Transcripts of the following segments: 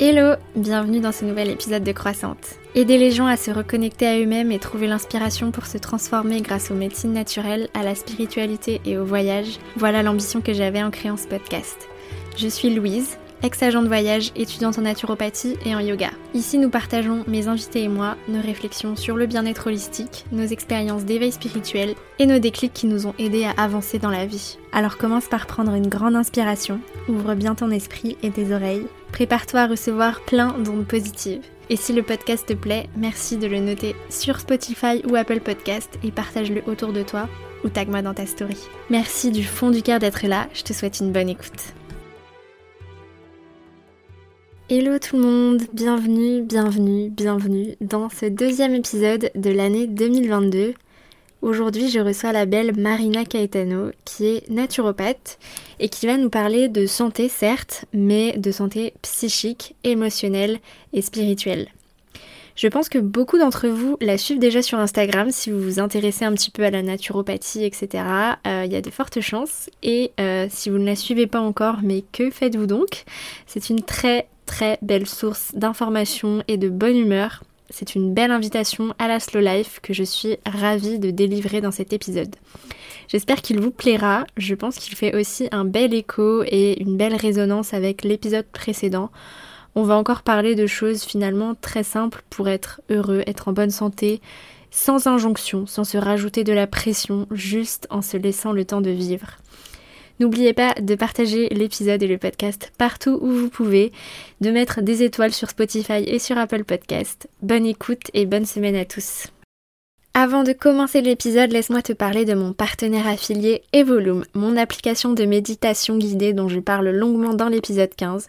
Hello, bienvenue dans ce nouvel épisode de Croissante. Aider les gens à se reconnecter à eux-mêmes et trouver l'inspiration pour se transformer grâce aux médecines naturelles, à la spiritualité et au voyage, voilà l'ambition que j'avais en créant ce podcast. Je suis Louise, ex-agent de voyage, étudiante en naturopathie et en yoga. Ici, nous partageons, mes invités et moi, nos réflexions sur le bien-être holistique, nos expériences d'éveil spirituel et nos déclics qui nous ont aidés à avancer dans la vie. Alors commence par prendre une grande inspiration, ouvre bien ton esprit et tes oreilles Prépare-toi à recevoir plein d'ondes positives. Et si le podcast te plaît, merci de le noter sur Spotify ou Apple Podcast et partage-le autour de toi ou tag-moi dans ta story. Merci du fond du cœur d'être là, je te souhaite une bonne écoute. Hello tout le monde, bienvenue, bienvenue, bienvenue dans ce deuxième épisode de l'année 2022. Aujourd'hui, je reçois la belle Marina Caetano, qui est naturopathe et qui va nous parler de santé, certes, mais de santé psychique, émotionnelle et spirituelle. Je pense que beaucoup d'entre vous la suivent déjà sur Instagram si vous vous intéressez un petit peu à la naturopathie, etc. Euh, il y a de fortes chances. Et euh, si vous ne la suivez pas encore, mais que faites-vous donc? C'est une très très belle source d'informations et de bonne humeur c'est une belle invitation à la slow life que je suis ravie de délivrer dans cet épisode. J'espère qu'il vous plaira, je pense qu'il fait aussi un bel écho et une belle résonance avec l'épisode précédent. On va encore parler de choses finalement très simples pour être heureux, être en bonne santé, sans injonction, sans se rajouter de la pression, juste en se laissant le temps de vivre. N'oubliez pas de partager l'épisode et le podcast partout où vous pouvez, de mettre des étoiles sur Spotify et sur Apple Podcast. Bonne écoute et bonne semaine à tous. Avant de commencer l'épisode, laisse-moi te parler de mon partenaire affilié Evolume, mon application de méditation guidée dont je parle longuement dans l'épisode 15.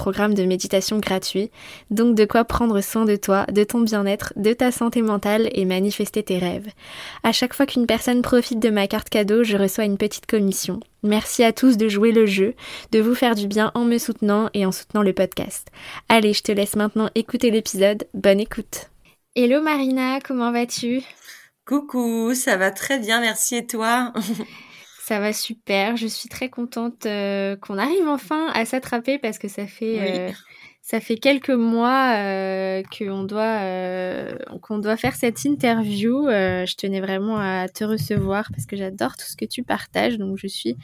programme de méditation gratuit, donc de quoi prendre soin de toi, de ton bien-être, de ta santé mentale et manifester tes rêves. À chaque fois qu'une personne profite de ma carte cadeau, je reçois une petite commission. Merci à tous de jouer le jeu, de vous faire du bien en me soutenant et en soutenant le podcast. Allez, je te laisse maintenant écouter l'épisode. Bonne écoute. Hello Marina, comment vas-tu? Coucou, ça va très bien, merci et toi? Ça va super. Je suis très contente euh, qu'on arrive enfin à s'attraper parce que ça fait euh, ça fait quelques mois euh, qu'on doit qu'on doit faire cette interview. je tenais vraiment à te recevoir parce que j'adore tout ce que tu partages. Donc je suis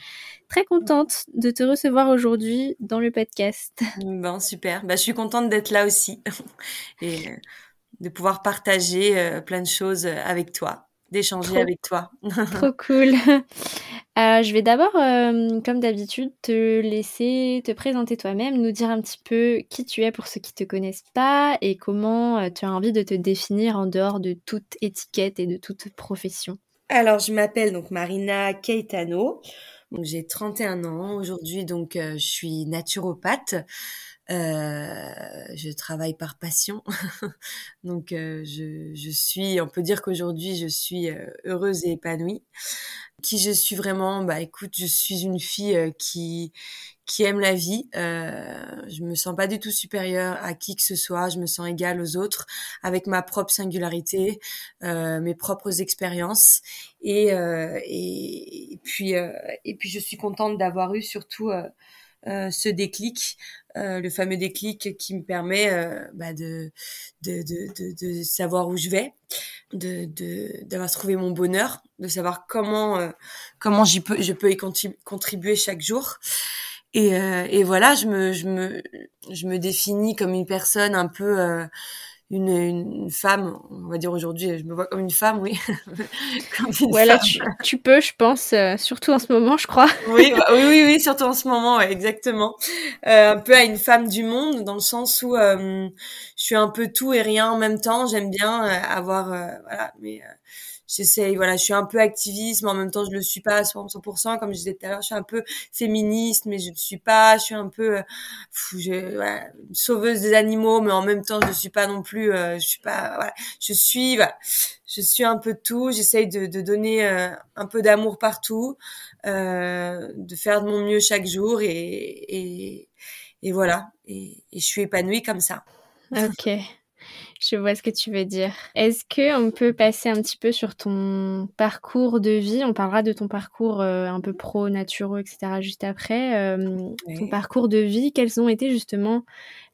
très contente de te recevoir aujourd'hui dans le podcast. Bon super. Bah, je suis contente d'être là aussi et de pouvoir partager plein de choses avec toi d'échanger avec toi. Trop cool. Euh, je vais d'abord, euh, comme d'habitude, te laisser te présenter toi-même, nous dire un petit peu qui tu es pour ceux qui te connaissent pas et comment euh, tu as envie de te définir en dehors de toute étiquette et de toute profession. Alors, je m'appelle donc Marina Keitano. j'ai 31 ans aujourd'hui, donc je suis naturopathe. Euh, je travaille par passion, donc euh, je, je, suis, on peut dire qu'aujourd'hui je suis euh, heureuse et épanouie. Qui je suis vraiment? Bah écoute, je suis une fille qui qui aime la vie. Euh, je me sens pas du tout supérieure à qui que ce soit. Je me sens égale aux autres, avec ma propre singularité, euh, mes propres expériences. Et, euh, et, puis et puis je suis contente d'avoir eu surtout euh, ce déclic, euh, le fameux déclic qui me permet euh, bah de, de, de, de, savoir où je vais, de d'avoir trouvé mon bonheur, de savoir comment comment peux je peux y contribuer chaque jour. Et, et voilà, je me je me je me définis comme une personne un peu une, une, femme, on va dire aujourd'hui, je me vois comme une femme, oui. comme une Tu, tu, peux, je pense, euh, surtout en ce moment, je crois. oui, bah, oui, oui, oui, surtout en ce moment, ouais, exactement. Euh, un peu à une femme du monde, dans le sens où euh, je suis un peu tout et rien en même temps. J'aime bien euh, avoir, voilà, mais j'essaye, voilà, je suis un peu activiste, mais en même temps, je le suis pas à 100%, comme je disais tout à l'heure, je suis un peu féministe, mais je ne suis pas, je suis un peu, je, sauveuse des animaux, mais en même temps, je suis pas non plus, je suis pas, voilà, je suis, voilà, je suis un peu tout, j'essaye de, de donner un peu d'amour partout, de faire de mon mieux chaque jour et, et, et voilà, et, et je suis épanouie comme ça. Ok. Je vois ce que tu veux dire. Est-ce que on peut passer un petit peu sur ton parcours de vie? On parlera de ton parcours euh, un peu pro, naturaux, etc. juste après. Euh, ton parcours de vie, quels ont été justement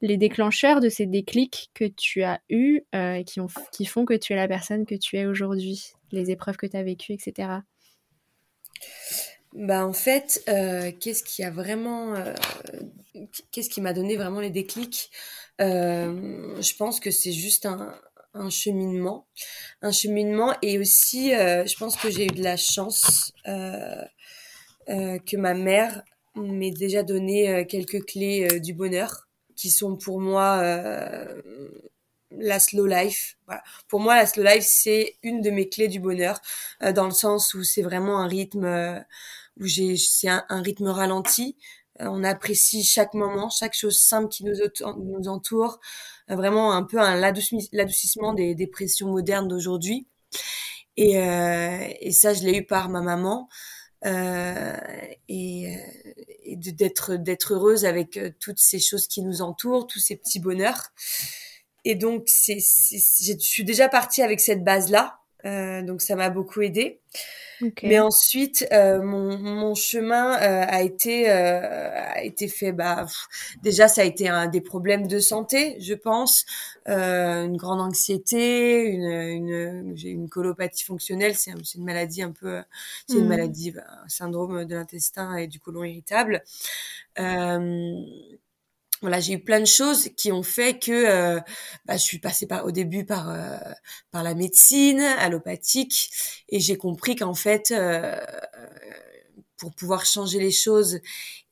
les déclencheurs de ces déclics que tu as eus euh, qui, ont, qui font que tu es la personne que tu es aujourd'hui? Les épreuves que tu as vécues, etc. Bah en fait, qu'est-ce qui a vraiment, qu'est-ce qui m'a donné vraiment les déclics? euh, je pense que c'est juste un, un cheminement, un cheminement et aussi, euh, je pense que j'ai eu de la chance euh, euh que ma mère m'ait déjà donné euh, quelques clés du bonheur qui sont pour moi la slow life. Voilà. Pour moi, la slow life, c'est une de mes clés du bonheur, dans le sens où c'est vraiment un rythme où j'ai, c'est un, rythme ralenti, euh, on apprécie chaque moment, chaque chose simple qui nous, nous entoure. Euh, vraiment un peu un l'adoucissement des, des pressions modernes d'aujourd'hui. Et, euh, et, ça, je l'ai eu par ma maman. Euh, et, et d'être d'être heureuse avec toutes ces choses qui nous entourent, tous ces petits bonheurs. Et donc, c'est, je suis déjà partie avec cette base-là. Euh, donc, ça m'a beaucoup aidée. Mais ensuite, euh, mon, mon, chemin euh, a été euh, a été fait. Bah, déjà, ça a été un des problèmes de santé, je pense, euh, une grande anxiété, une, une j'ai une colopathie fonctionnelle. C'est une maladie un peu, c'est une mmh. maladie, bah, un syndrome de l'intestin et du côlon irritable. Euh, voilà, j'ai eu plein de choses qui ont fait que euh, bah, je suis passée par, au début par euh, par la médecine allopathique et j'ai compris qu'en fait euh, pour pouvoir changer les choses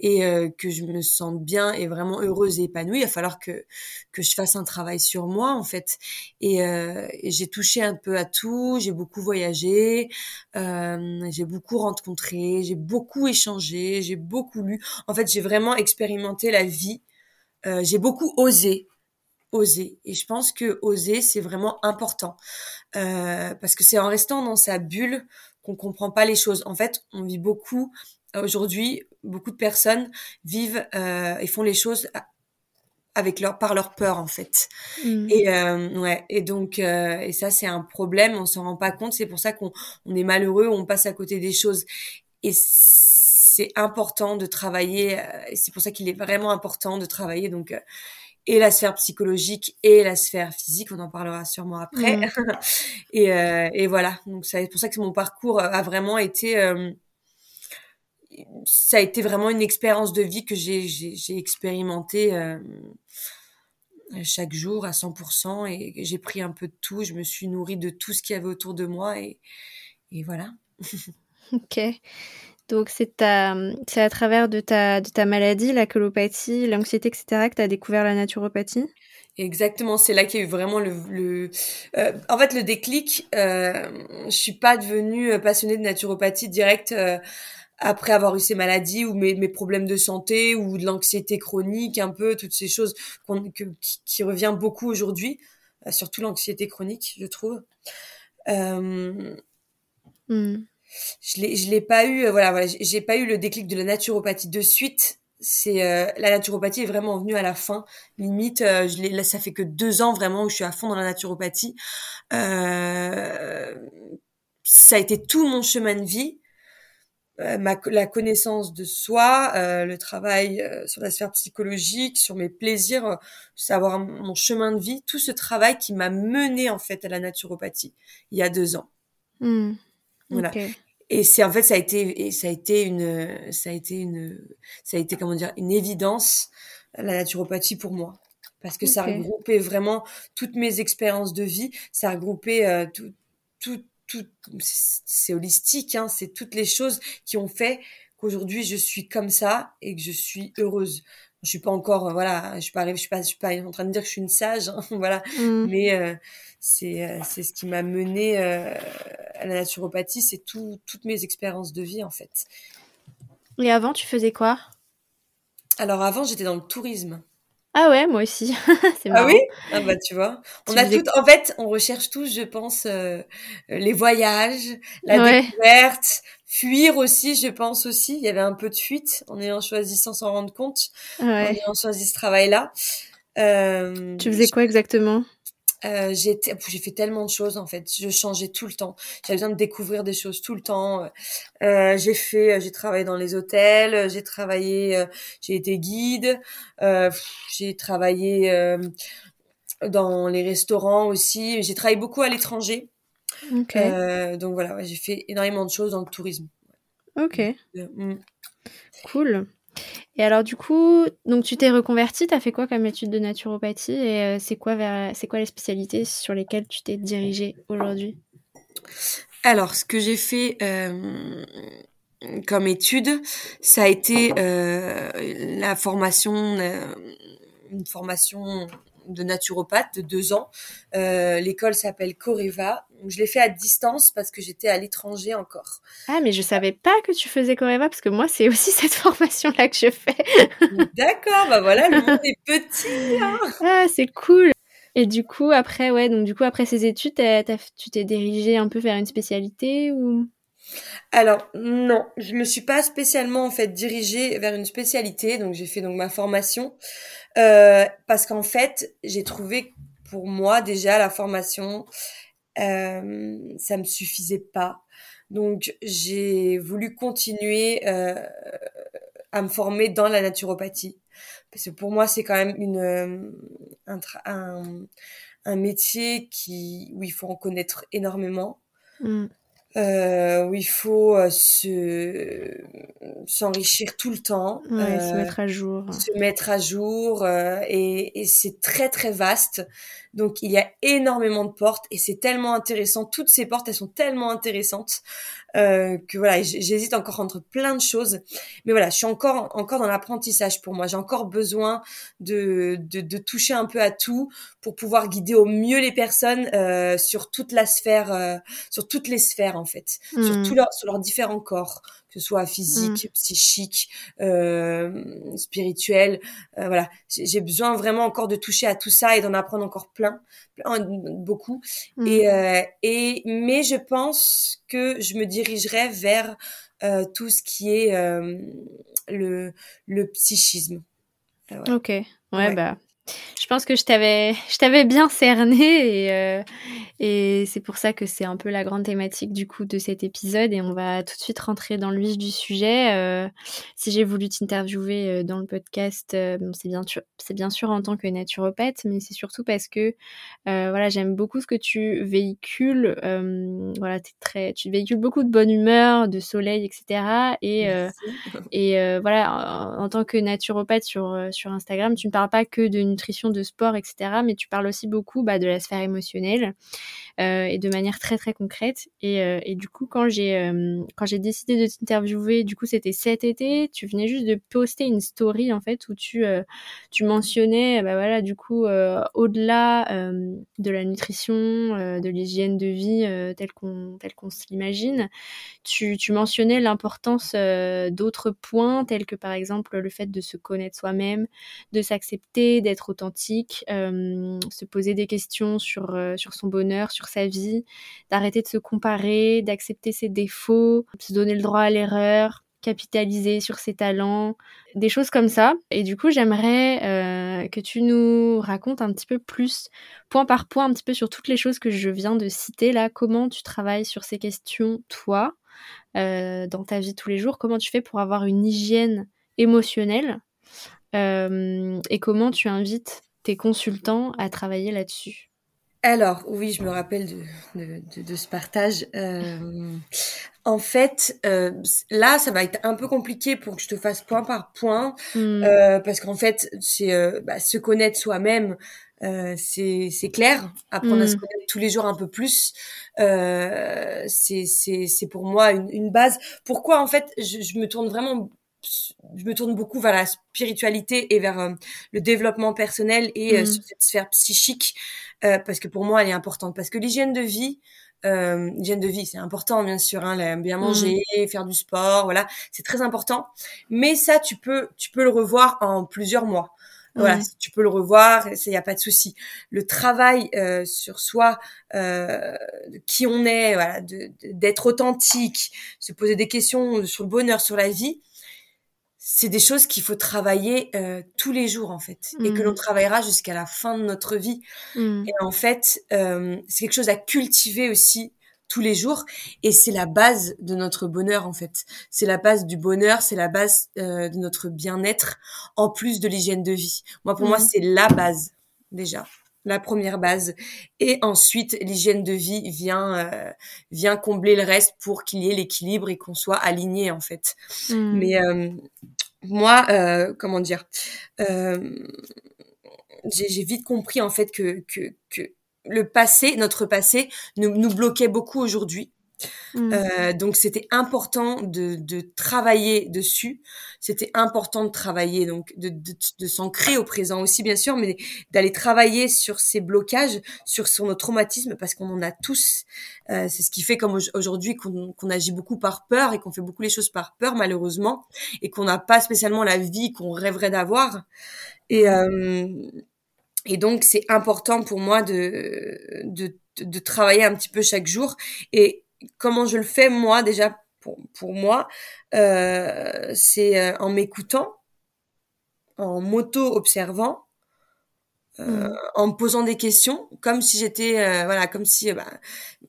et que je me sente bien et vraiment heureuse et épanouie, il va falloir que que je fasse un travail sur moi en fait. Et, et j'ai touché un peu à tout, j'ai beaucoup voyagé, j'ai beaucoup rencontré, j'ai beaucoup échangé, j'ai beaucoup lu. En fait, j'ai vraiment expérimenté la vie euh, j'ai beaucoup osé, osé. Et je pense que oser, c'est vraiment important. Euh, parce que c'est en restant dans sa bulle qu'on comprend pas les choses. En fait, on vit beaucoup, aujourd'hui, beaucoup de personnes vivent euh, et font les choses avec leur par leur peur en fait mmh. et euh, ouais et donc euh, et ça c'est un problème on s'en rend pas compte c'est pour ça qu'on on est malheureux on passe à côté des choses et c'est important de travailler, euh, et c'est pour ça qu'il est vraiment important de travailler donc euh, et la sphère psychologique et la sphère physique, on en parlera sûrement après. Mmh. et, euh, et, voilà, donc c'est pour ça que mon parcours a vraiment été, ça a été vraiment une expérience de vie que j'ai j'ai expérimenté chaque jour à 100% et j'ai pris un peu de tout, je me suis nourrie de tout ce qu'il y avait autour de moi et, et voilà. ok. Donc c'est à travers de ta, de ta maladie, la colopathie, l'anxiété, etc., que tu as découvert la naturopathie? Exactement, c'est là qu'il y a eu vraiment le, le euh, en fait le déclic. Euh, je suis pas devenue passionnée de naturopathie direct euh, après avoir eu ces maladies ou mes, mes problèmes de santé ou de l'anxiété chronique, un peu toutes ces choses que, qui, qui, revient beaucoup aujourd'hui, euh, surtout l'anxiété chronique, je trouve. Euh, mmh je l'ai je l'ai pas eu euh, voilà voilà j'ai pas eu le déclic de la naturopathie de suite c'est euh, la naturopathie est vraiment venue à la fin limite euh, je là ça fait que deux ans vraiment où je suis à fond dans la naturopathie euh, ça a été tout mon chemin de vie ma, la connaissance de soi, le travail sur la sphère psychologique, sur mes plaisirs, savoir mon chemin de vie, tout ce travail qui m'a mené en fait à la naturopathie il y a deux ans. Mmh. Voilà. Et c'est en fait ça a été ça a été une ça a été une ça a été comment dire une évidence la naturopathie pour moi. Parce que ça regroupait vraiment toutes mes expériences de vie, ça regroupait euh, tout tout tout c'est holistique hein, c'est toutes les choses qui ont fait qu'aujourd'hui je suis comme ça et que je suis heureuse je suis pas encore euh, voilà je suis pas je suis pas je suis pas en train de dire que je suis une sage hein, voilà mmh. mais euh, c'est euh, c'est ce qui m'a mené la naturopathie, c'est tout, toutes mes expériences de vie en fait. Et avant, tu faisais quoi? Alors avant, j'étais dans le tourisme. Ah ouais, moi aussi. c'est marrant. Ah oui? Ah bah tu vois. On a tout, en fait, on recherche tous, je pense, les voyages, la découverte, fuir aussi, je pense aussi. Il y avait un peu de fuite. En ayant choisi sans s'en rendre compte, en ayant choisi ce travail-là. Euh, tu faisais quoi exactement? euh, j'ai fait tellement de choses en fait. Je changeais tout le temps. J'avais besoin de découvrir des choses tout le temps. Euh, j'ai fait j'ai travaillé dans les hôtels. J'ai travaillé euh, j'ai été guide. Euh, j'ai travaillé euh, dans les restaurants aussi. J'ai travaillé beaucoup à l'étranger okay. donc voilà ouais, j'ai fait énormément de choses dans le tourisme. Ok. Mm. cool. Et alors du coup, donc tu t'es reconverti, tu as fait quoi comme étude de naturopathie et euh, c'est quoi c'est quoi les spécialités sur lesquelles tu t'es dirigée aujourd'hui? Alors, ce que j'ai fait euh, comme étude, ça a été euh, la formation, une formation de naturopathe de deux ans. Euh, l'école s'appelle Coreva. Je l'ai fait à distance parce que j'étais à l'étranger encore. Ah, mais je savais pas que tu faisais Coreva parce que moi, c'est aussi cette formation-là que je fais. D'accord, bah voilà, le monde est petit. Hein. Ah, c'est cool. Et du coup, après, ouais, donc du coup, après ces études, tu t'es dirigé un peu vers une spécialité ou? Alors non, je me suis pas spécialement en fait dirigée vers une spécialité, donc j'ai fait donc ma formation. Euh, parce qu'en fait j'ai trouvé pour moi déjà la formation euh, ça me suffisait pas, donc j'ai voulu continuer euh, à me former dans la naturopathie. Parce que pour moi c'est quand même une euh, un, un, métier qui où il faut en connaître énormément. Mmh euh, où il faut euh, se s'enrichir tout le temps, ouais, se mettre à jour, se mettre à jour, euh, et, et c'est très très vaste. Donc il y a énormément de portes et c'est tellement intéressant. Toutes ces portes, elles sont tellement intéressantes euh, que voilà, j'hésite encore entre plein de choses. Mais voilà, je suis encore encore dans l'apprentissage pour moi. J'ai encore besoin de, de, de toucher un peu à tout pour pouvoir guider au mieux les personnes euh, sur toute la sphère, euh, sur toutes les sphères en fait, sur hmm. tous leurs sur leurs différents corps que ce soit physique, mmh. psychique, euh, spirituel. Euh, voilà, j'ai besoin vraiment encore de toucher à tout ça et d'en apprendre encore plein, plein beaucoup. Mmh. Et, euh, et mais je pense que je me dirigerai vers euh, tout ce qui est euh, le le psychisme. Euh, ok, ouais, ouais, bah je pense que je t'avais, je t'avais bien cerné et, euh, et c'est pour ça que c'est un peu la grande thématique du coup de cet épisode et on va tout de suite rentrer dans le vif du sujet. Euh, si j'ai voulu t'interviewer euh, dans le podcast, euh, bon, c'est bien, c'est bien sûr en tant que naturopathe, mais c'est surtout parce que voilà, j'aime beaucoup ce que tu véhicules. voilà, es très, tu véhicules beaucoup de bonne humeur, de soleil, etc. Et et voilà, en, en, tant que naturopathe sur sur Instagram, tu ne parles pas que de nutrition, de sport, etc. Mais tu parles aussi beaucoup bah, de la sphère émotionnelle euh, et de manière très très concrète. Et, euh, du coup, quand j'ai euh, quand j'ai décidé de t'interviewer, du coup c'était cet été, tu venais juste de poster une story en fait où tu tu mentionnais, bah voilà, du coup au-delà de la nutrition, de l'hygiène de vie telle qu'on telle qu'on se l'imagine, tu, tu mentionnais l'importance d'autres points tels que par exemple le fait de se connaître soi-même, de s'accepter, d'être authentique, euh, se poser des questions sur, euh, sur son bonheur, sur sa vie, d'arrêter de se comparer, d'accepter ses défauts, se donner le droit à l'erreur, capitaliser sur ses talents, des choses comme ça. Et du coup, j'aimerais euh, que tu nous racontes un petit peu plus, point par point, un petit peu sur toutes les choses que je viens de citer là, comment tu travailles sur ces questions, toi, dans ta vie tous les jours, comment tu fais pour avoir une hygiène émotionnelle? Et comment tu invites tes consultants à travailler là-dessus? Alors oui, je me rappelle de, de, de, de ce partage. Euh, en fait, euh, là, ça va être un peu compliqué pour que je te fasse point par point, mmh. euh, parce qu'en fait, c'est euh, bah, se connaître soi-même, euh, c'est clair. Apprendre mmh. à se connaître tous les jours un peu plus, c'est c'est pour moi une, une, base. Pourquoi en fait, je, je me tourne vraiment je me tourne beaucoup vers la spiritualité et vers euh, le développement personnel et euh, mmh. cette sphère psychique euh, parce que pour moi elle est importante parce que l'hygiène de vie euh, hygiène de vie, c'est important bien sûr, hein, bien manger, faire du sport, voilà, c'est très important. Mais ça, tu peux, tu peux le revoir en plusieurs mois. Voilà, tu peux le revoir, il n'y a pas de souci. Le travail euh, sur soi, euh, qui on est, voilà, d'être authentique, se poser des questions sur le bonheur, sur la vie, c'est des choses qu'il faut travailler euh, tous les jours en fait et que l'on mm. travaillera jusqu'à la fin de notre vie. Mm. Et en fait, euh, c'est quelque chose à cultiver aussi tous les jours et c'est la base de notre bonheur en fait. C'est la base du bonheur, c'est la base euh, de notre bien-être en plus de l'hygiène de vie. Moi pour moi, mm. c'est la base déjà la première base. Et ensuite, l'hygiène de vie vient euh, vient combler le reste pour qu'il y ait l'équilibre et qu'on soit aligné en fait. Hmm. Mais euh, moi, euh, comment dire, j'ai vite compris en fait que, que, que le passé, notre passé, nous, nous bloquait beaucoup aujourd'hui Mmh. Euh, donc c'était important de, de, travailler dessus. C'était important de travailler, donc de, de, de s'ancrer au présent aussi bien sûr, mais d'aller travailler sur ces blocages, sur, sur nos traumatismes, parce qu'on en a tous. Euh, c'est ce qui fait comme aujourd'hui qu'on agit beaucoup par peur et qu'on fait beaucoup les choses par peur malheureusement, et qu'on n'a pas spécialement la vie qu'on rêverait d'avoir. Et euh, et donc, c'est important pour moi de, de, de, travailler un petit peu chaque jour. Et comment je le fais moi déjà pour, pour moi, euh, c'est euh, en m'écoutant, en m'auto-observant, euh, mmh. en me posant des questions, comme si j'étais, euh, voilà, comme si, bah,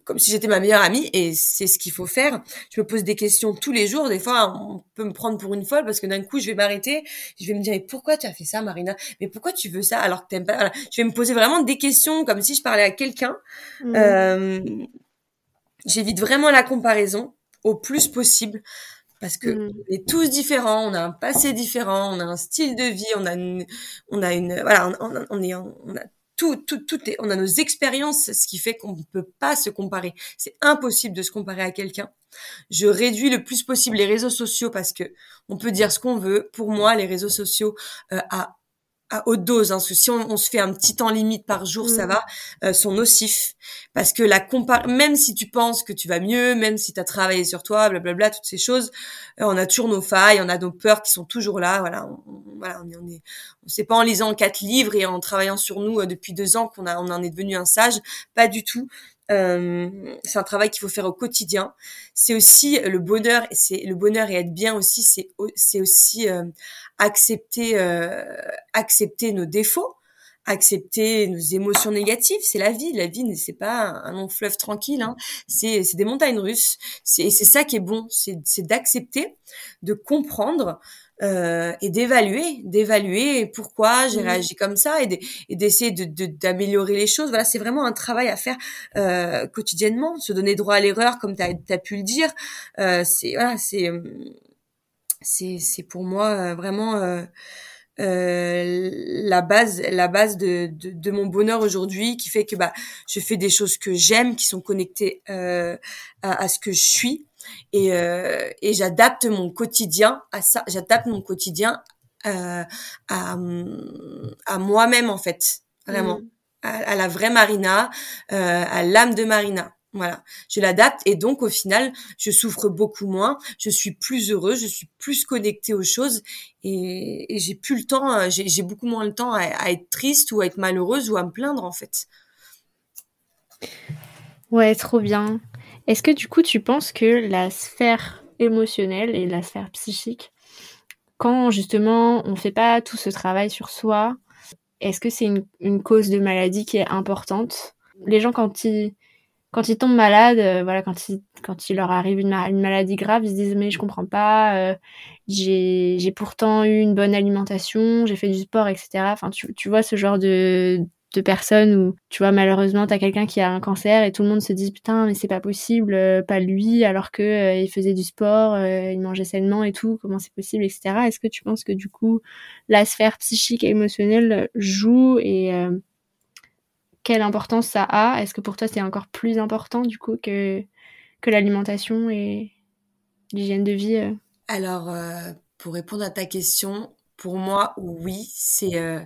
comme si j'étais ma meilleure amie, et c'est ce qu'il faut faire. Je me pose des questions tous les jours. Des fois, on peut me prendre pour une folle parce que d'un coup, je vais m'arrêter, je vais me dire, mais pourquoi tu as fait ça, Marina? Mais pourquoi tu veux ça alors que t'aimes pas? Je vais me poser vraiment des questions comme si je parlais à quelqu'un. Mmh. Euh, J'évite vraiment la comparaison au plus possible parce que mm. on est tous différents, on a un passé différent, on a un style de vie, on a une, on a une, voilà, on, on est, on a tout, tout, tout est, on a nos expériences, ce qui fait qu'on ne peut pas se comparer. C'est impossible de se comparer à quelqu'un. Je réduis le plus possible les réseaux sociaux parce que on peut dire ce qu'on veut. Pour moi, les réseaux sociaux euh, à à haute dose, hein, parce que si on, se fait un petit temps limite par jour, ça mm. va, euh, sont nocifs. Parce que la compar même si tu penses que tu vas mieux, même si tu as travaillé sur toi, blablabla, toutes ces choses, euh, on a toujours nos failles, on a nos peurs qui sont toujours là. Voilà, on, voilà, on est, on est, on sait pas en lisant quatre livres et en travaillant sur nous euh, depuis deux ans qu'on a, on en est devenu un sage. Pas du tout. Euh, c'est un travail qu'il faut faire au quotidien. C'est aussi le bonheur, c'est le bonheur et être bien aussi. C'est c'est aussi euh, accepter euh, accepter nos défauts, accepter nos émotions négatives. C'est la vie. La vie, c'est pas un long fleuve tranquille. Hein. C'est c'est des montagnes russes. C'est c'est ça qui est bon. C'est c'est d'accepter, de comprendre euh, et d'évaluer, d'évaluer pourquoi j'ai réagi comme ça et d'essayer de, d'améliorer les choses. Voilà, c'est vraiment un travail à faire euh, quotidiennement, se donner droit à l'erreur comme tu as, pu le dire. Euh, c'est voilà, c'est c'est c'est pour moi euh, vraiment euh, euh, la base la base de, de, de mon bonheur aujourd'hui qui fait que bah je fais des choses que j'aime qui sont connectées euh, à, à, ce que je suis et, euh, et j'adapte mon quotidien à ça j'adapte mon quotidien euh, à, à moi-même en fait vraiment mmh. à, à, la vraie Marina euh, à l'âme de Marina voilà, je l'adapte et donc au final, je souffre beaucoup moins, je suis plus heureux, je suis plus connectée aux choses et, j'ai plus le temps, j'ai beaucoup moins le temps à, être triste ou à être malheureuse ou à me plaindre en fait. Ouais, trop bien. Est-ce que du coup tu penses que la sphère émotionnelle et la sphère psychique, quand justement on fait pas tout ce travail sur soi, est-ce que c'est une, cause de maladie qui est importante? Les gens quand ils quand ils tombent malades, euh, voilà, quand il, quand leur arrive une, maladie grave, ils se disent mais je comprends pas, euh, j'ai, pourtant eu une bonne alimentation, j'ai fait du sport, etc. Enfin, tu vois ce genre de, de personnes où, tu vois, malheureusement, t'as quelqu'un qui a un cancer et tout le monde se dit putain, mais c'est pas possible, euh, pas lui, alors que il faisait du sport, il mangeait sainement et tout, comment c'est possible, etc. Est-ce que tu penses que du coup, la sphère psychique et émotionnelle joue et quelle importance ça a? Est-ce que pour toi c'est encore plus important du coup que, que l'alimentation et l'hygiène de vie euh? Alors, euh, pour répondre à ta question, pour moi, oui, c'est euh,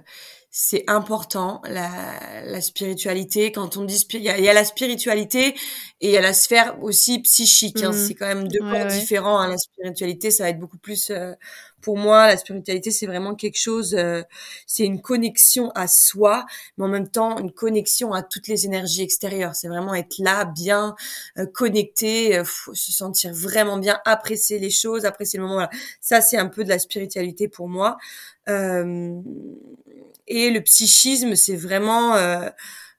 c'est important la, la, spiritualité. Quand on dit il y, a la spiritualité et il y a la sphère aussi psychique. Hein. Mmh. C'est quand même deux points différents. Hein. La spiritualité, ça va être beaucoup plus euh, pour moi. La spiritualité, c'est vraiment quelque chose. Euh, c'est une connexion à soi, mais en même temps une connexion à toutes les énergies extérieures. C'est vraiment être là, bien euh, connecté, se sentir vraiment bien, apprécier les choses, apprécier le moment. Voilà. Ça, c'est un peu de la spiritualité pour moi. Euh, et le psychisme, c'est vraiment euh,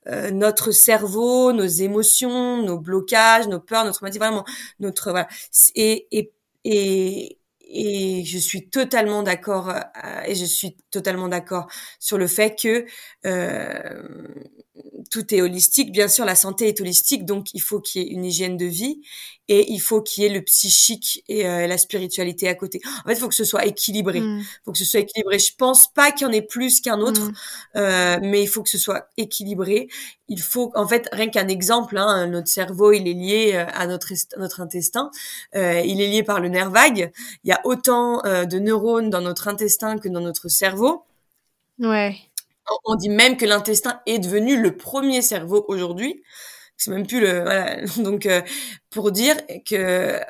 euh, notre cerveau, nos émotions, nos blocages, nos peurs, notre vraiment notre voilà. Et et et et je suis totalement d'accord et je suis totalement d'accord sur le fait que euh, tout est holistique. Bien sûr, la santé est holistique, donc il faut qu'il y ait une hygiène de vie et il faut qu'il y ait le psychique et euh, la spiritualité à côté. En fait, il faut que ce soit équilibré. Il mm. faut que ce soit équilibré. Je pense pas qu'il y en ait plus qu'un autre, mm. euh, mais il faut que ce soit équilibré. Il faut, en fait, rien qu'un exemple, hein, notre cerveau, il est lié euh, à notre notre intestin. Euh, il est lié par le nerf vague. Il y a autant euh, de neurones dans notre intestin que dans notre cerveau. Ouais. On dit même que l'intestin est devenu le premier cerveau aujourd'hui. C'est même plus le voilà. Donc euh, pour dire que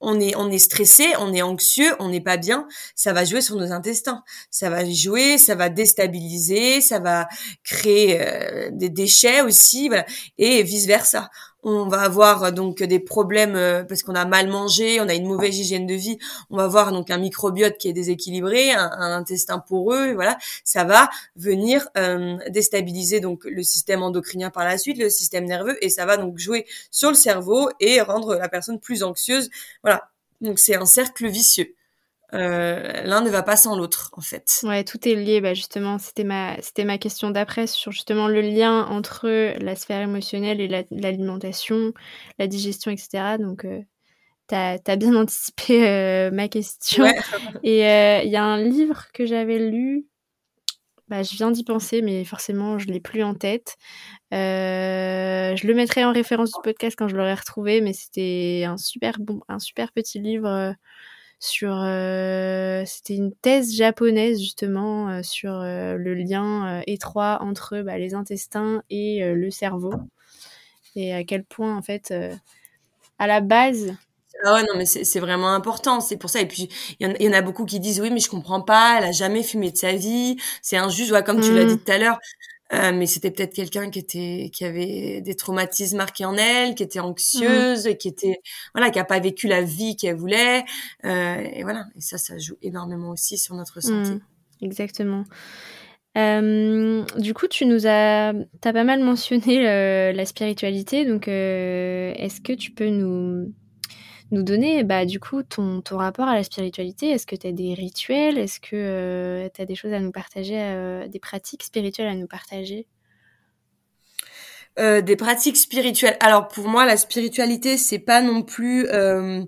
on est on est stressé, on est anxieux, on n'est pas bien, ça va jouer sur nos intestins. Ça va jouer, ça va déstabiliser, ça va créer euh, des déchets aussi, voilà, et vice versa on va avoir euh, donc des problèmes euh, parce qu'on a mal mangé, on a une mauvaise hygiène de vie, on va avoir donc un microbiote qui est déséquilibré, un, intestin poreux, voilà, ça va venir euh, déstabiliser donc le système endocrinien par la suite, le système nerveux et ça va donc jouer sur le cerveau et rendre la personne plus anxieuse, voilà. Donc c'est un cercle vicieux. Euh, l'un ne va pas sans l'autre en fait. Ouais, tout est lié. Bah justement, c'était ma c'était ma question d'après sur justement le lien entre la sphère émotionnelle et l'alimentation, la, digestion, etc. Donc euh, t'as as bien anticipé euh, ma question. Et euh, il y a un livre que j'avais lu. Bah, je viens d'y penser, mais forcément, je l'ai plus en tête. je le mettrai en référence du podcast quand je l'aurai retrouvé, mais c'était un super bon, un super petit livre sur euh, c'était une thèse japonaise justement euh, sur euh, le lien étroit entre bah, les intestins et le cerveau et à quel point en fait à la base ah ouais, non, mais c'est vraiment important, c'est pour ça. Et puis, il y, en a beaucoup qui disent, oui, mais je comprends pas, elle a jamais fumé de sa vie, c'est injuste, ouais, comme tu l'as mmh. dit tout à l'heure. Euh, mais c'était peut-être quelqu'un qui était qui avait des traumatismes marqués en elle, qui était anxieuse, et qui était voilà, qui a pas vécu la vie qu'elle voulait. Euh, et voilà, et ça, ça joue énormément aussi sur notre santé. Mmh, exactement. Euh, du coup, tu nous as, as pas mal mentionné la spiritualité, donc est-ce que tu peux nous nous donner bah, du coup ton, rapport à la spiritualité. Est-ce que tu as des rituels? Est-ce que euh, tu as des choses à nous partager, euh, des pratiques spirituelles à nous partager? Euh, des pratiques spirituelles. Alors pour moi, la spiritualité, c'est pas non plus euh,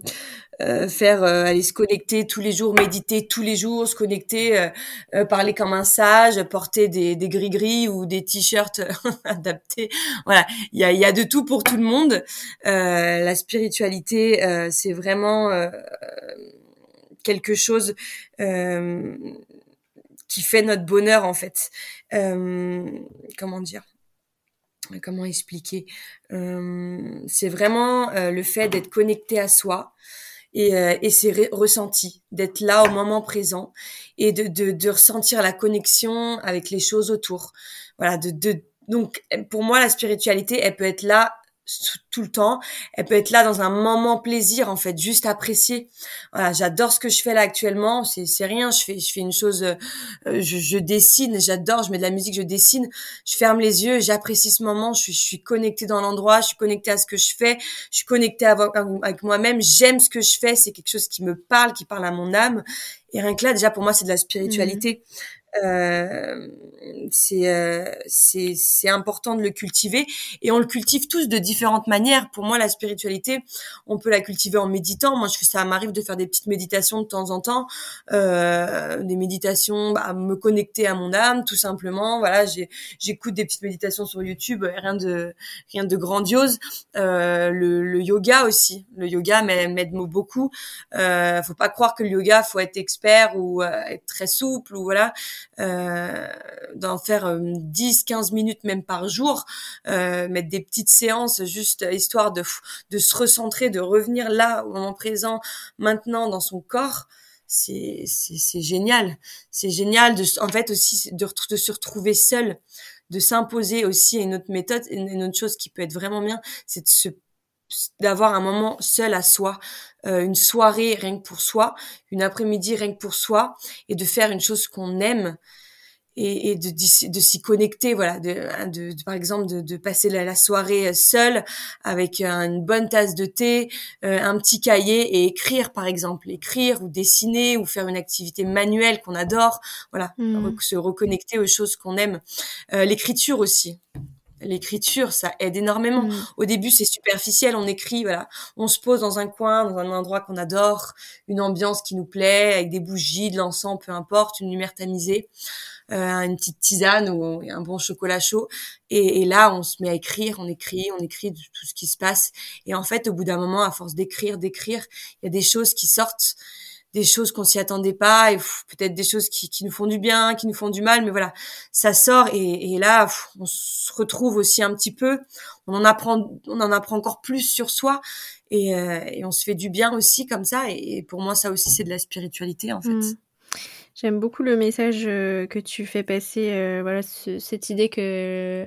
faire euh, aller se connecter tous les jours, méditer tous les jours, se connecter, euh, parler comme un sage, porter des, des gris-gris ou des t-shirts adaptés. Voilà, il y a, y a de tout pour tout le monde. la spiritualité, c'est vraiment quelque chose qui fait notre bonheur en fait. comment dire? Comment expliquer? C'est vraiment le fait d'être connecté à soi, et, euh, et c'est ressenti d'être là au moment présent et de, de, de, ressentir la connexion avec les choses autour. Voilà, de, de donc pour moi la spiritualité, elle peut être là tout le temps. Elle peut être là dans un moment plaisir, en fait, juste apprécier. Voilà, j'adore ce que je fais là actuellement. C'est, c'est rien. Je fais, je fais une chose. Euh, je, je, dessine. J'adore. Je mets de la musique. Je dessine. Je ferme les yeux. J'apprécie ce moment. Je suis, je suis connectée dans l'endroit. Je suis connectée à ce que je fais. Je suis connectée avec, avec moi-même. J'aime ce que je fais. C'est quelque chose qui me parle, qui parle à mon âme. Et rien que là, déjà pour moi, c'est de la spiritualité. Mmh. Euh, c'est euh, c'est important de le cultiver et on le cultive tous de différentes manières. Pour moi, la spiritualité, on peut la cultiver en méditant. Moi, je fais ça m'arrive de faire des petites méditations de temps en temps, euh, des méditations, bah, me connecter à mon âme, tout simplement. Voilà, j'écoute des petites méditations sur YouTube, rien de rien de grandiose. Euh, le, le, yoga aussi, le yoga m'aide beaucoup. Euh, faut pas croire que le yoga faut être expert ou être très souple ou voilà. Euh, d'en faire 10, euh, 15 minutes même par jour, euh, mettre des petites séances juste histoire de, de se recentrer, de revenir là au moment présent, maintenant dans son corps. C'est, c'est, génial. C'est génial de, en fait aussi de, se retrouver seul, de s'imposer aussi une autre méthode, une autre chose qui peut être vraiment bien, c'est de se d'avoir un moment seul à soi, euh, une soirée rien que pour soi, une après-midi rien que pour soi, et de faire une chose qu'on aime et, et de, de, s'y connecter, voilà, de, de, par exemple de, de passer la, soirée seule avec une bonne tasse de thé, euh, un petit cahier et écrire par exemple, écrire ou dessiner ou faire une activité manuelle qu'on adore, voilà, mmh. se reconnecter aux choses qu'on aime, euh, l'écriture aussi l'écriture, ça aide énormément. Mm. Au début, c'est superficiel, on écrit, voilà, on se pose dans un coin, dans un endroit qu'on adore, une ambiance qui nous plaît, avec des bougies, de l'encens, peu importe, une lumière tamisée, euh, une petite tisane ou un bon chocolat chaud. Et, et, là, on se met à écrire, on écrit, on écrit tout ce qui se passe. Et en fait, au bout d'un moment, à force d'écrire, d'écrire, il y a des choses qui sortent des choses qu'on s'y attendait pas et peut-être des choses qui, qui, nous font du bien, qui nous font du mal, mais voilà, ça sort et, et là, on se retrouve aussi un petit peu, on en apprend, on en apprend encore plus sur soi et, euh, et on se fait du bien aussi comme ça. Et, pour moi, ça aussi, c'est de la spiritualité en fait. Mmh. J'aime beaucoup le message euh, que tu fais passer, euh, voilà, cette idée que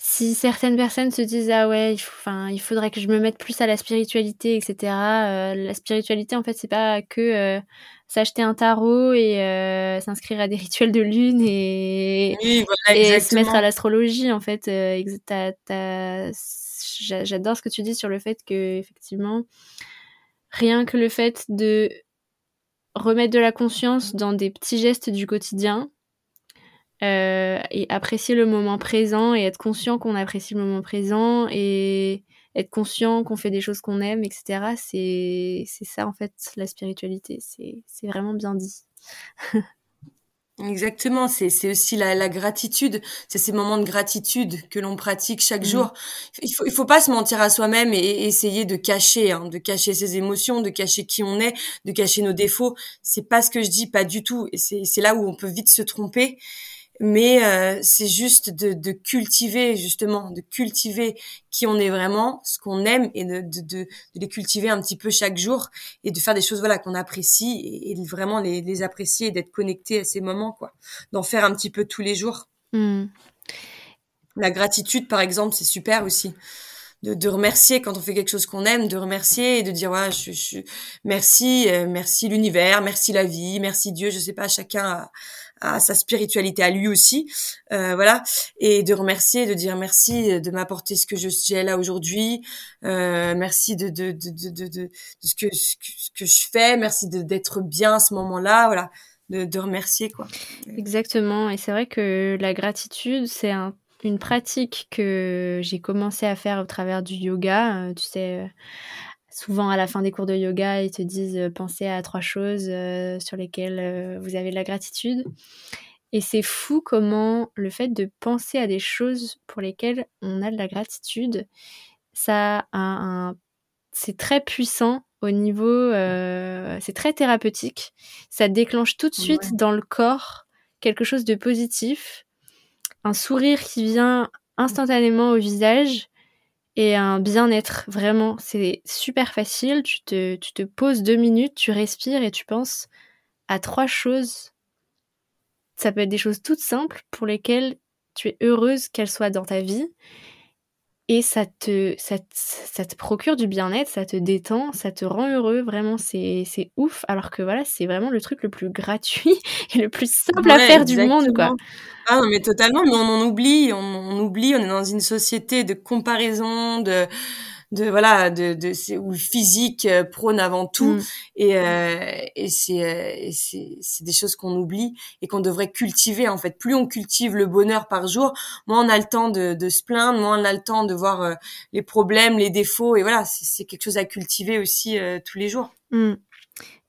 si certaines personnes se disent ah ouais, il, enfin, il faudrait que je me mette plus à la spiritualité, etc. Euh, la spiritualité, en fait, c'est pas que euh, s'acheter un tarot et euh, s'inscrire à des rituels de lune et, et se mettre à l'astrologie. En fait, j'adore ce que tu dis sur le fait que effectivement, rien que le fait de remettre de la conscience dans des petits gestes du quotidien, euh, et apprécier le moment présent et être conscient qu'on apprécie le moment présent et être conscient qu'on fait des choses qu'on aime, etc. C'est ça en fait la spiritualité. C'est vraiment bien dit. Exactement, c'est aussi la, la gratitude, c'est ces moments de gratitude que l'on pratique chaque mmh. jour. Il faut, il faut pas se mentir à soi-même et, essayer de cacher, hein, de cacher ses émotions, de cacher qui on est, de cacher nos défauts. C'est pas ce que je dis, pas du tout. Et c'est là où on peut vite se tromper mais euh, c'est juste de, de, cultiver justement, de cultiver qui on est vraiment, ce qu'on aime et de, de, de, les cultiver un petit peu chaque jour et de faire des choses voilà qu'on apprécie et, et, vraiment les, les apprécier et d'être connecté à ces moments quoi, d'en faire un petit peu tous les jours. Mmh. La gratitude par exemple c'est super aussi. De, de, remercier quand on fait quelque chose qu'on aime, de remercier et de dire ouais, je, je, merci, euh, merci l'univers, merci la vie, merci Dieu, je sais pas, chacun a, à sa spiritualité à lui aussi, euh, voilà, et de remercier, de dire merci de m'apporter ce que je j'ai là aujourd'hui, euh, merci de de, de de, de, ce que ce que je fais, merci d'être bien à ce moment-là, voilà, de, de remercier quoi. Exactement, et c'est vrai que la gratitude c'est un une pratique que j'ai commencé à faire au travers du yoga, euh, tu sais souvent à la fin des cours de yoga, ils te disent euh, pensez à trois choses euh, sur lesquelles euh, vous avez de la gratitude. Et c'est fou comment le fait de penser à des choses pour lesquelles on a de la gratitude, ça a un, c'est très puissant au niveau, c'est très thérapeutique. Ça déclenche tout de suite dans le corps quelque chose de positif, un sourire qui vient instantanément au visage et un bien-être. Vraiment, c'est super facile. Tu te, poses deux minutes, tu respires et tu penses à trois choses. Ça peut être des choses toutes simples pour lesquelles tu es heureuse qu'elles soient dans ta vie et ça te, ça, te procure du bien-être, ça te détend, ça te rend heureux, vraiment c'est ouf, alors que voilà, c'est vraiment le truc le plus gratuit et le plus simple à faire du monde, quoi. Ah non, mais totalement, mais on en oublie, on, on oublie, on est dans une société de comparaison, de de voilà de, de où le physique euh, prône avant tout mm. et euh, et c'est euh, c'est c'est des choses qu'on oublie et qu'on devrait cultiver en fait plus on cultive le bonheur par jour moins on a le temps de, de se plaindre moins on a le temps de voir euh, les problèmes les défauts et voilà c'est quelque chose à cultiver aussi tous les jours mm.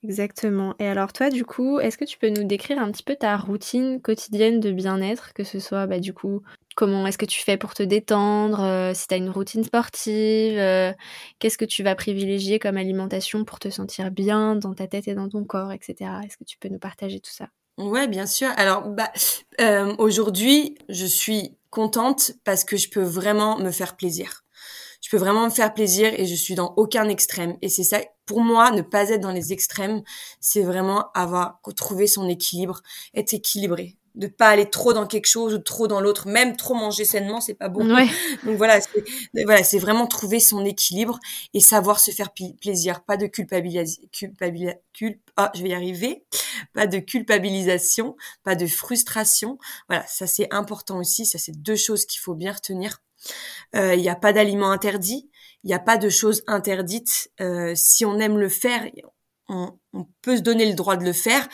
Exactement. Et alors toi, du coup, est-ce que tu peux nous décrire un petit peu ta routine quotidienne de bien-être, que ce soit bah, du coup Comment est-ce que tu fais pour te détendre euh, Si tu as une routine sportive, euh, qu'est-ce que tu vas privilégier comme alimentation pour te sentir bien dans ta tête et dans ton corps, etc. Est-ce que tu peux nous partager tout ça? Ouais, bien sûr. Alors, bah, euh, aujourd'hui, je suis contente parce que je peux vraiment me faire plaisir. Je peux vraiment me faire plaisir et je suis dans aucun extrême. Et c'est ça, pour moi, ne pas être dans les extrêmes, c'est vraiment avoir trouvé son équilibre, être équilibré de pas aller trop dans quelque chose ou trop dans l'autre même trop manger sainement c'est pas bon. Donc voilà c'est voilà c'est vraiment trouver son équilibre et savoir se faire plaisir. Pas de culpabilisation ah je vais y arriver. Pas de culpabilisation pas de frustration. Voilà ça c'est important aussi. Ça c'est deux choses qu'il faut bien retenir. Euh, il n'y a pas d'aliments interdits. Il n'y a pas de choses interdites. Euh, si on aime le faire on, on peut se donner le droit de le faire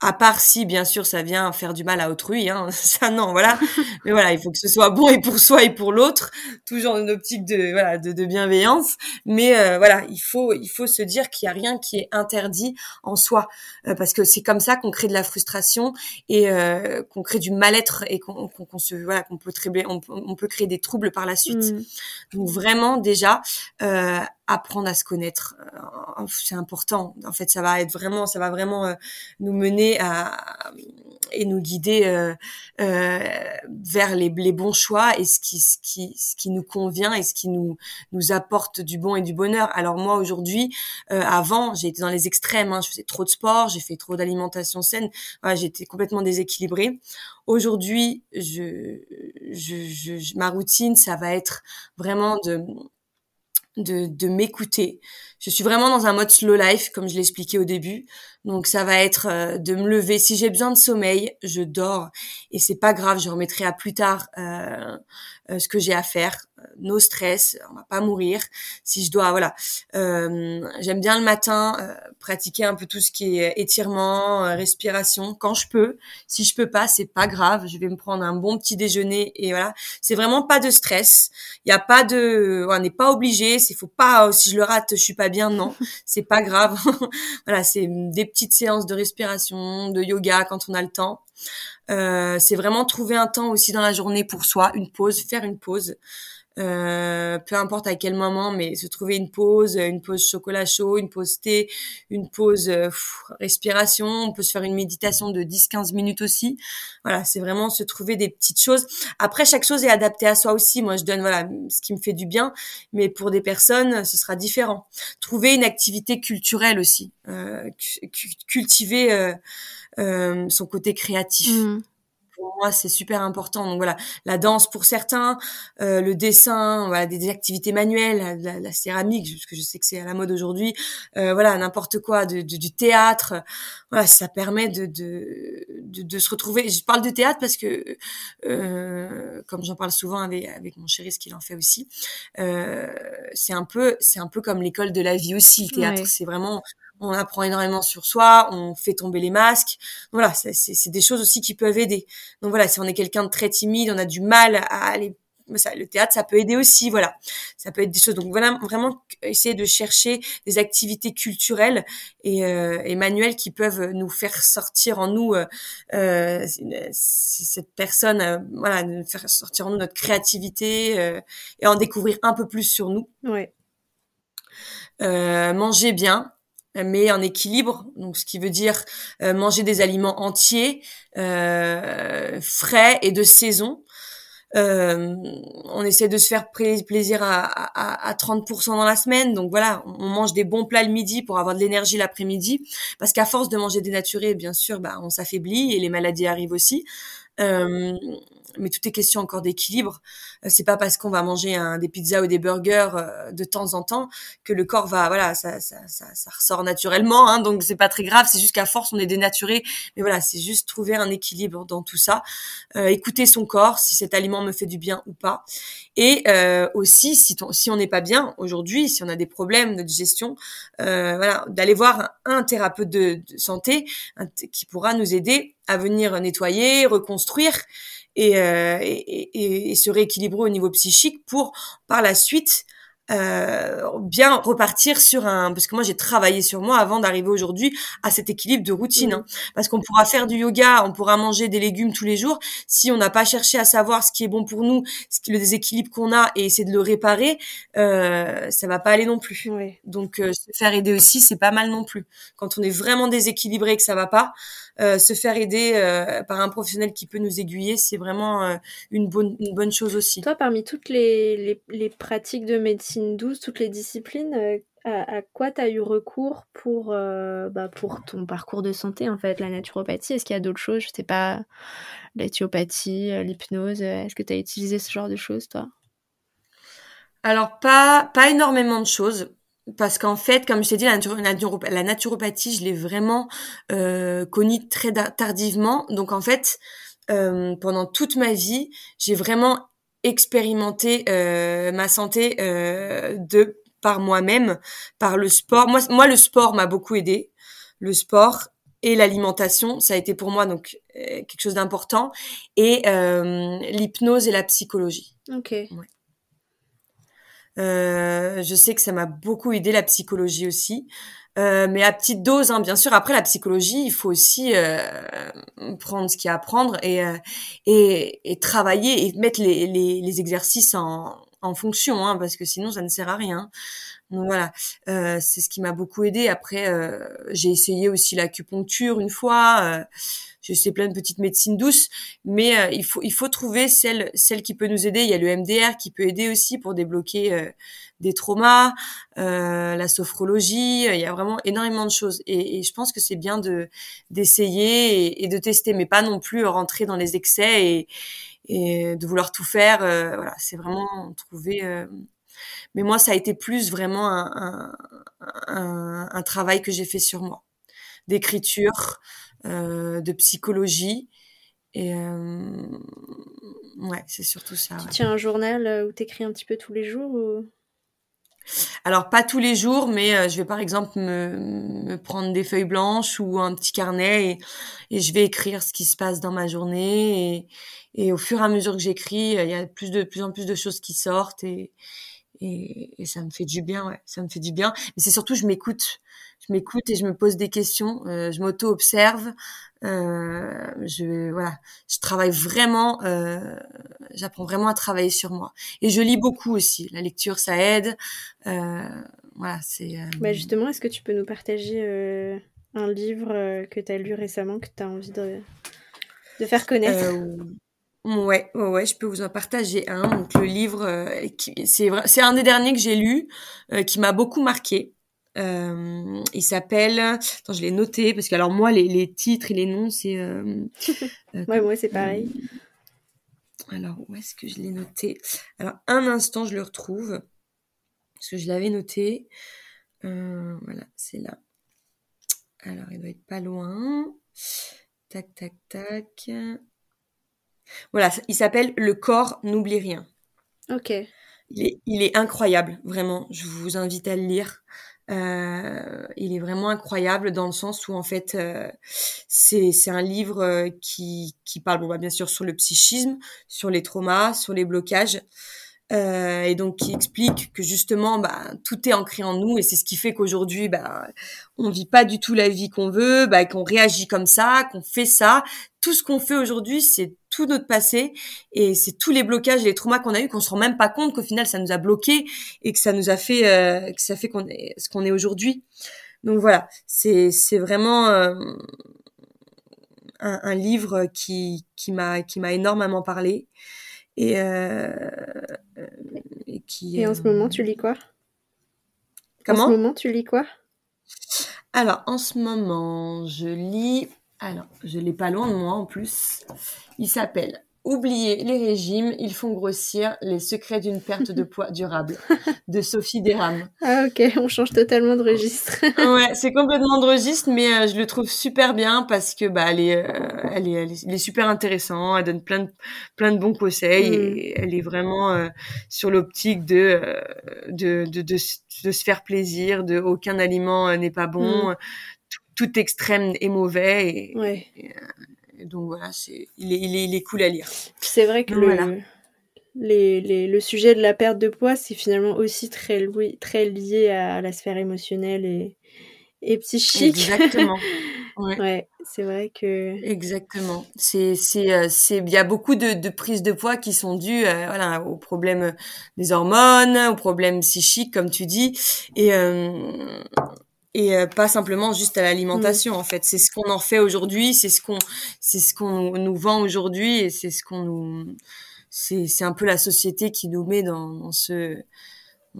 à part si bien sûr ça vient faire du mal à autrui hein, ça non voilà. Mais voilà il faut que ce soit bon et pour soi et pour l'autre toujours dans une optique de voilà de, de bienveillance. Mais euh, voilà il faut il faut se dire qu'il y a rien qui est interdit en soi euh, parce que c'est comme ça qu'on crée de la frustration et euh, qu'on crée du mal-être et qu'on qu'on se voilà qu'on peut on, on, peut créer des troubles par la suite. Mmh. donc vraiment déjà apprendre à se connaître. Euh, c'est important. En fait, ça va être vraiment, ça va vraiment euh, nous mener à et nous guider euh, vers les, les, bons choix et ce qui, ce qui, ce qui nous convient et ce qui nous nous apporte du bon et du bonheur. Alors moi aujourd'hui, avant, j'ai été dans les extrêmes. Hein. je faisais trop de sport, j'ai fait trop d'alimentation saine. Voilà, j'étais complètement déséquilibrée. Aujourd'hui, je, je, je, ma routine, ça va être vraiment de de, m'écouter. Je suis vraiment dans un mode slow life, comme je l'expliquais au début. Donc ça va être euh, de me lever. Si j'ai besoin de sommeil, je dors et c'est pas grave. Je remettrai à plus tard euh, euh, ce que j'ai à faire. No stress, on va pas mourir. Si je dois, voilà. J'aime bien le matin pratiquer un peu tout ce qui est étirement, respiration quand je peux. Si je peux pas, c'est pas grave. Je vais me prendre un bon petit déjeuner et voilà. C'est vraiment pas de stress. Il y a pas de, on n'est pas obligé. C'est faut pas. Si je le rate, je suis pas bien. Non, c'est pas grave. voilà, c'est des petites séances de respiration, de yoga quand on a le temps. Euh, c'est vraiment trouver un temps aussi dans la journée pour soi, une pause, faire une pause. Euh, peu importe à quel moment, mais se trouver une pause, une pause chocolat chaud, une pause thé, une pause euh, respiration. On peut se faire une méditation de 10-15 minutes aussi. Voilà, c'est vraiment se trouver des petites choses. Après, chaque chose est adaptée à soi aussi. Moi, je donne voilà ce qui me fait du bien, mais pour des personnes, ce sera différent. Trouver une activité culturelle aussi, euh, cultiver euh, son côté créatif. Mmh pour moi c'est super important. Donc voilà la danse pour certains euh, le dessin voilà des, activités manuelles la, la, céramique parce que je sais que c'est à la mode aujourd'hui euh, voilà n'importe quoi de, du théâtre voilà ça permet de, de, de, se retrouver. Je parle de théâtre parce que euh, comme j'en parle souvent avec, avec mon chéri ce qu'il en fait aussi euh, c'est un peu c'est un peu comme l'école de la vie aussi le théâtre. C'est vraiment on apprend énormément sur soi, on fait tomber les masques. Voilà, c'est des choses aussi qui peuvent aider. Donc voilà, si on est quelqu'un de très timide, on a du mal à aller ça, le théâtre, ça peut aider aussi, voilà. Ça peut être des choses. Donc voilà, vraiment essayer de chercher des activités culturelles et, euh, et manuelles qui peuvent nous faire sortir en nous euh, euh cette personne, euh, voilà, faire sortir en nous notre créativité euh, et en découvrir un peu plus sur nous. Ouais. manger bien, mais en équilibre, donc ce qui veut dire euh, manger des aliments entiers, euh, frais et de saison. Euh, on essaie de se faire plaisir à, à, à 30% dans la semaine, donc voilà, on mange des bons plats le midi pour avoir de l'énergie l'après-midi, parce qu'à force de manger dénaturé, bien sûr, bah, on s'affaiblit et les maladies arrivent aussi. Mais tout est question encore d'équilibre. Euh, c'est pas parce qu'on va manger un, des pizzas ou des burgers euh, de temps en temps que le corps va, voilà, ça, ça, ça, ça ressort naturellement. Hein, donc c'est pas très grave. C'est juste qu'à force on est dénaturé. Mais voilà, c'est juste trouver un équilibre dans tout ça. Euh, écouter son corps, si cet aliment me fait du bien ou pas. Et euh, aussi, si, si on n'est pas bien aujourd'hui, si on a des problèmes de digestion, euh, voilà, d'aller voir un, thérapeute de santé qui pourra nous aider à venir nettoyer, reconstruire et, euh, et, se rééquilibrer au niveau psychique pour par la suite euh, bien repartir sur un parce que moi j'ai travaillé sur moi avant d'arriver aujourd'hui à cet équilibre de routine hein. parce qu'on pourra faire du yoga on pourra manger des légumes tous les jours. Si on n'a pas cherché à savoir ce qui est bon pour nous ce qui le déséquilibre qu'on a et essayer de le réparer euh, ça va pas aller non plus. Donc euh, se faire aider aussi c'est pas mal non plus. Quand on est vraiment déséquilibré et que ça va pas euh, se faire aider euh, par un professionnel qui peut nous aiguiller, c'est vraiment euh, une, bonne, une bonne chose aussi. Toi, parmi toutes les, les, les pratiques de médecine douce, toutes les disciplines, à, à, quoi tu as eu recours pour, bah, pour ton parcours de santé, en fait, la naturopathie? Est-ce qu'il y a d'autres choses? Je sais pas, l'éthiopathie, l'hypnose. Est-ce que tu as utilisé ce genre de choses, toi? Alors pas pas énormément de choses parce qu'en fait, comme je t'ai dit, la, naturopathie, je l'ai vraiment euh, connue très tardivement. Donc en fait, euh, pendant toute ma vie, j'ai vraiment expérimenté euh, ma santé euh, de par moi-même, par le sport. Moi, moi, le sport m'a beaucoup aidé. Le sport et l'alimentation, ça a été pour moi donc euh, quelque chose d'important. Et euh, l'hypnose et la psychologie. Ok. Ouais. Euh, je sais que ça m'a beaucoup aidé la psychologie aussi, euh, mais à petite dose, hein, bien sûr. Après la psychologie, il faut aussi euh, prendre ce qu'il y a à prendre et, euh, et, et, travailler et mettre les, les, les exercices en, en fonction, hein, parce que sinon ça ne sert à rien. Donc voilà, euh, c'est ce qui m'a beaucoup aidé. Après, euh, j'ai essayé aussi l'acupuncture une fois. Euh, j'ai essayé plein de petites médecines douces, mais euh, il faut il faut trouver celle celle qui peut nous aider. Il y a le MDR qui peut aider aussi pour débloquer euh, des traumas, la sophrologie. Il y a vraiment énormément de choses, et, et je pense que c'est bien de d'essayer et, de tester, mais pas non plus rentrer dans les excès et, et de vouloir tout faire. voilà, c'est vraiment trouver mais moi, ça a été plus vraiment un, un, un, travail que j'ai fait sur moi, d'écriture, euh, de psychologie. Et euh, ouais, c'est surtout ça. Tu tiens un journal euh, où tu écris un petit peu tous les jours ou... Alors pas tous les jours, mais euh, je vais par exemple me, me, prendre des feuilles blanches ou un petit carnet et, et, je vais écrire ce qui se passe dans ma journée et, et au fur et à mesure que j'écris, il y a plus de plus en plus de choses qui sortent et, et, et, ça me fait du bien, ouais, ça me fait du bien. Mais c'est surtout, je m'écoute, je m'écoute et je me pose des questions, euh, je m'auto-observe, euh, je voilà, je travaille vraiment, euh, j'apprends vraiment à travailler sur moi. Et je lis beaucoup aussi. La lecture, ça aide. Euh, voilà, c'est. Euh, bah justement, est-ce que tu peux nous partager euh, un livre que tu as lu récemment que tu as envie de, de faire connaître? Ouais, ouais, ouais, je peux vous en partager un. Donc le livre, euh, c'est c'est un des derniers que j'ai lu, euh, qui m'a beaucoup marqué. Euh, il s'appelle, attends, je l'ai noté parce que alors moi les, les titres et les noms c'est. Euh, ouais, moi c'est pareil. Alors où est-ce que je l'ai noté? Alors un instant, je le retrouve parce que je l'avais noté. voilà, c'est là. Alors il doit être pas loin. Tac, tac, tac. Voilà, il s'appelle Le corps n'oublie rien. Ok. Il est, il est, incroyable, vraiment. Je vous invite à le lire. Euh, il est vraiment incroyable dans le sens où en fait euh, c'est un livre euh, qui, qui parle bon, bah, bien sûr sur le psychisme, sur les traumas, sur les blocages, euh, et donc qui explique que justement bah, tout est ancré en nous et c'est ce qui fait qu'aujourd'hui bah, on vit pas du tout la vie qu'on veut, bah, qu'on réagit comme ça, qu'on fait ça. Tout ce qu'on fait aujourd'hui, c'est tout notre passé et c'est tous les blocages et les traumas qu'on a eu qu'on se rend même pas compte qu'au final ça nous a bloqué et que ça nous a fait euh, que ça fait qu'on est ce qu'on est aujourd'hui. Donc voilà, c'est c'est vraiment euh, un, un, livre qui qui m'a qui m'a énormément parlé et, euh, et qui. Et en ce moment, tu lis quoi? Comment En ce moment, tu lis quoi? Alors, en ce moment, je lis. Alors, je l'ai pas loin de moi en plus. Il s'appelle Oubliez les régimes, ils font grossir les secrets d'une perte de poids durable de Sophie Derham. Ah ok, on change totalement de registre. ouais, c'est complètement de registre, mais euh, je le trouve super bien parce que bah elle est, euh, elle est, elle est, est, super intéressant. Elle donne plein de, plein de bons conseils mm. et elle est vraiment euh, sur l'optique de, de, de, de, de, se faire plaisir, de aucun aliment n'est pas bon, mm. Tout, extrême est mauvais. Et, ouais. et, donc voilà, c'est il est, il est, il est cool à lire. C'est vrai que le, les, les, le sujet de la perte de poids, c'est finalement aussi très, très lié à la sphère émotionnelle et, et psychique. Exactement. Ouais, c'est vrai que. Exactement. C'est, c'est, euh, c'est, il y a beaucoup de, de prises de poids qui sont dues, euh, voilà, aux problèmes des hormones, aux problèmes psychiques, comme tu dis, et euh, et euh, pas simplement juste à l'alimentation. En fait, c'est ce qu'on en fait aujourd'hui, c'est ce qu'on, c'est ce qu'on nous vend aujourd'hui, et c'est ce qu'on nous, c'est, c'est un peu la société qui nous met dans, dans ce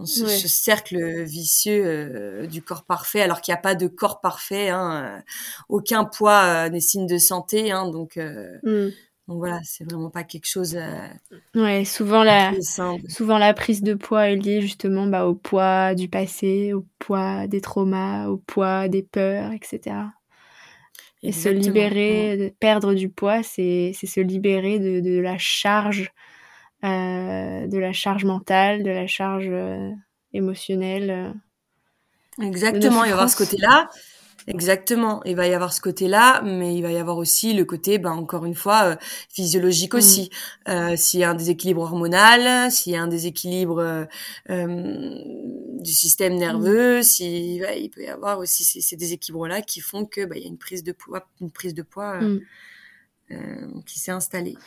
ce, cercle vicieux euh, du corps parfait, alors qu'il n'y a pas de corps parfait. Hein, euh, aucun poids euh, n'est signe de santé, hein, donc, mm. Donc voilà, c'est vraiment pas quelque chose. ouais, souvent la, souvent la prise de poids est liée justement bah, au poids du passé, au poids des traumas, au poids des peurs, etc. Et se libérer, de perdre du poids, c'est se libérer de, de la charge euh, de la charge mentale, de la charge euh, émotionnelle. Euh, Exactement, il y avoir ce côté-là. Exactement, il va y avoir ce côté-là, mais il va y avoir aussi le côté, ben encore une fois, physiologique mm. aussi. s'il y a un déséquilibre hormonal, s'il y a un déséquilibre du système nerveux, mm. s'il il peut y avoir aussi ces, déséquilibres-là qui font que ben, il y a une prise de poids, une prise de poids mm. qui s'est installée.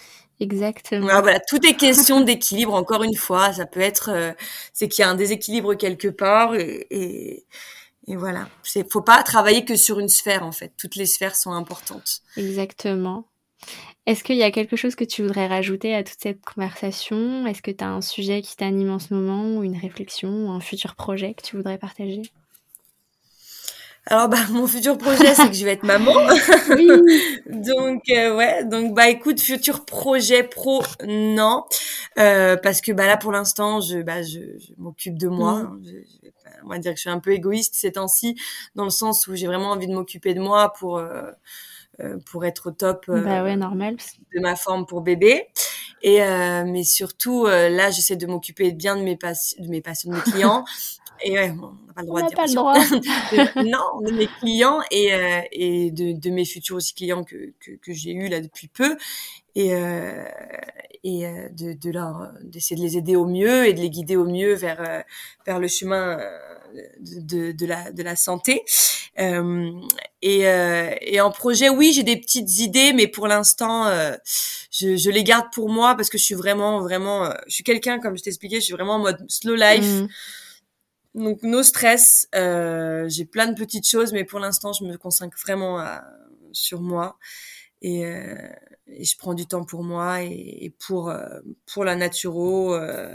Exactement. voilà, tout est question d'équilibre. Encore une fois, ça peut être, euh, c'est qu'il y a un déséquilibre quelque part et, et, et voilà. C'est, faut pas travailler que sur une sphère en fait. Toutes les sphères sont importantes. Exactement. Est-ce qu'il y a quelque chose que tu voudrais rajouter à toute cette conversation? Est-ce que tu as un sujet qui t'anime en ce moment ou une réflexion ou un futur projet que tu voudrais partager? Alors bah mon futur projet c'est que je vais être maman. donc euh, ouais, donc bah écoute futur projet pro non euh, parce que bah là pour l'instant je bah je, m'occupe de moi. Mm. On va dire que je suis un peu égoïste ces temps-ci dans le sens où j'ai vraiment envie de m'occuper de moi pour euh, pour être au top bah ouais, normal. de ma forme pour bébé. Et mais surtout là j'essaie de m'occuper bien de mes de mes patients, de mes clients et ouais, on n'a pas le droit de dire pas le droit. non, de mes clients et, euh, et de, de, mes futurs aussi clients que, que, que j'ai eu là depuis peu et, euh, et euh, de, de leur d'essayer de les aider au mieux et de les guider au mieux vers euh, vers le chemin de, de, la de la santé euh, et, et en projet oui j'ai des petites idées mais pour l'instant je, je les garde pour moi parce que je suis vraiment vraiment je suis quelqu'un comme je t'expliquais je suis vraiment en mode slow life mmh. Donc no stress, euh, j'ai plein de petites choses, mais pour l'instant je me consacre vraiment à, sur moi et, euh, et, je prends du temps pour moi et, pour euh, pour la naturo. Euh,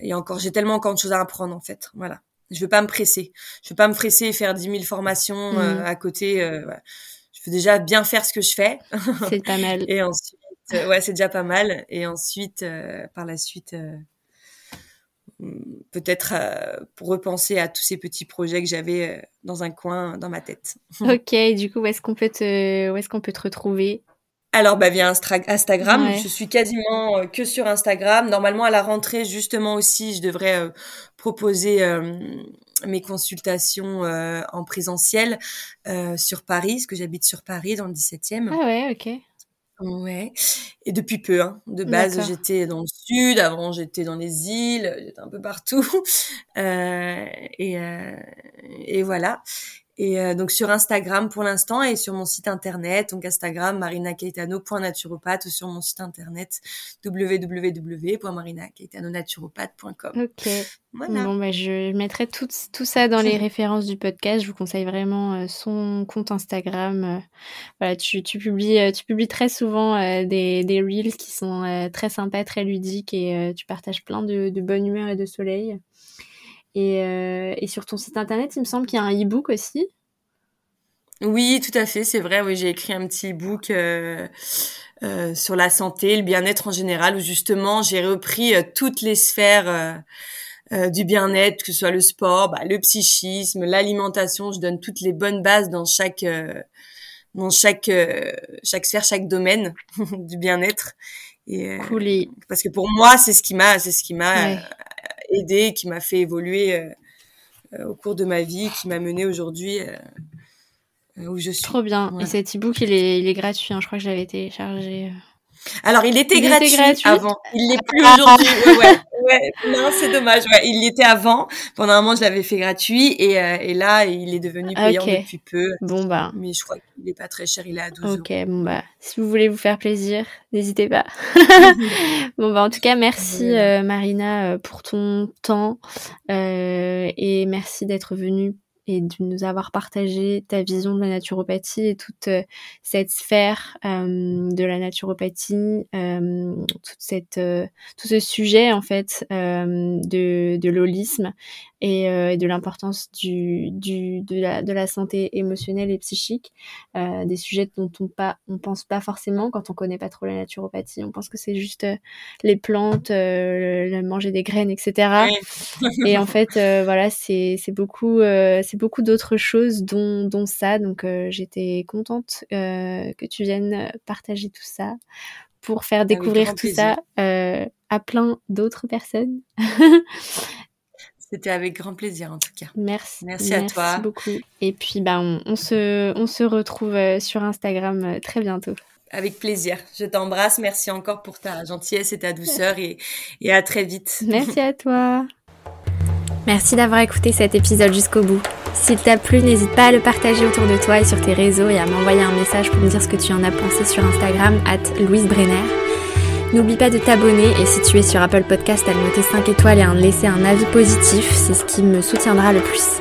et encore, j'ai tellement encore de choses à apprendre en fait. Voilà, je veux pas me presser, je veux pas me presser et faire 10 000 formations euh, mmh. à côté. Voilà. Je veux déjà bien faire ce que je fais. C'est pas mal. et ensuite, ouais, c'est déjà pas mal. Et ensuite, par la suite peut-être euh, pour repenser à tous ces petits projets que j'avais euh, dans un coin dans ma tête. ok, du coup, où est-ce qu'on peut te, où est-ce qu'on peut te retrouver? Alors bah via Instagram, je suis quasiment euh, que sur Instagram. Normalement à la rentrée justement aussi, je devrais proposer mes consultations en présentiel sur Paris, parce que j'habite sur Paris dans le 17e. Ah ouais, OK. Ouais, et depuis peu, hein. De base, j'étais dans le sud, avant j'étais dans les îles, j'étais un peu partout. Euh, et, euh, et voilà. Et euh, donc sur Instagram pour l'instant et sur mon site internet, donc Instagram marinacaetano.naturopathe ou sur mon site internet www.marinacaetanonaturopathe.com. Ok. Voilà. Bon, bah, je mettrai tout, tout ça dans les références du podcast. Je vous conseille vraiment euh, son compte Instagram. Euh, voilà, tu, tu, publies, tu publies très souvent des, des reels qui sont très sympas, très ludiques et tu partages plein de, de bonne humeur et de soleil. Et, euh, et sur ton site internet, il me semble qu'il y a un e-book aussi. Oui, tout à fait, c'est vrai. Oui, j'ai écrit un petit e-book euh, euh, sur la santé, le bien-être en général, où justement j'ai repris euh, toutes les sphères euh, du bien-être, que ce soit le sport, bah, le psychisme, l'alimentation. Je donne toutes les bonnes bases dans chaque dans chaque chaque sphère, chaque domaine du bien-être. Et, cool. Parce que pour moi, c'est ce qui m'a, c'est ce qui m'a aidé, qui m'a fait évoluer euh, euh, au cours de ma vie, qui m'a mené aujourd'hui euh, où je suis. Trop bien. Et cet e-book, il est, il est gratuit. Hein. Je crois que je l'avais téléchargé. Alors, il était, gratuit, avant. Il l'est plus aujourd'hui. ouais, ouais. Non, c'est dommage. Ouais, il l'était avant. Pendant un moment, je l'avais fait gratuit et, euh, et là, il est devenu payant depuis peu. Bon bah. Mais je crois qu'il est pas très cher. Il est à 12 euros. Ok, bon bah, si vous voulez vous faire plaisir, n'hésitez pas. bon bah, en tout cas, merci euh, Marina euh, pour ton temps euh, et merci d'être venue et de nous avoir partagé ta vision de la naturopathie et toute euh, cette sphère euh, de la naturopathie, euh, toute cette, tout ce sujet en fait de, de l'holisme et, de l'importance du, du, de, la, de la santé émotionnelle et psychique, des sujets dont on pas on pense pas forcément quand on connaît pas trop la naturopathie. On pense que c'est juste les plantes, le, manger des graines, etc. et en fait, voilà, c'est c'est beaucoup beaucoup d'autres choses dont, dont ça. Donc euh, j'étais contente euh, que tu viennes partager tout ça pour faire découvrir tout ça euh, à plein d'autres personnes. C'était avec grand plaisir en tout cas. Merci. Merci, à toi. Merci beaucoup. Et puis bah, on, se, on se retrouve sur Instagram très bientôt. Avec plaisir. Je t'embrasse. Merci encore pour ta gentillesse et ta douceur et, et à très vite. Merci à toi. Merci d'avoir écouté cet épisode jusqu'au bout. S'il t'a plu, n'hésite pas à le partager autour de toi et sur tes réseaux et à m'envoyer un message pour me dire ce que tu en as pensé sur Instagram, at Louise Brenner. N'oublie pas de t'abonner et si tu es sur Apple Podcast, à noter 5 étoiles et à laisser un avis positif, c'est ce qui me soutiendra le plus.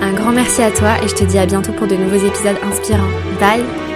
Un grand merci à toi et je te dis à bientôt pour de nouveaux épisodes inspirants. Bye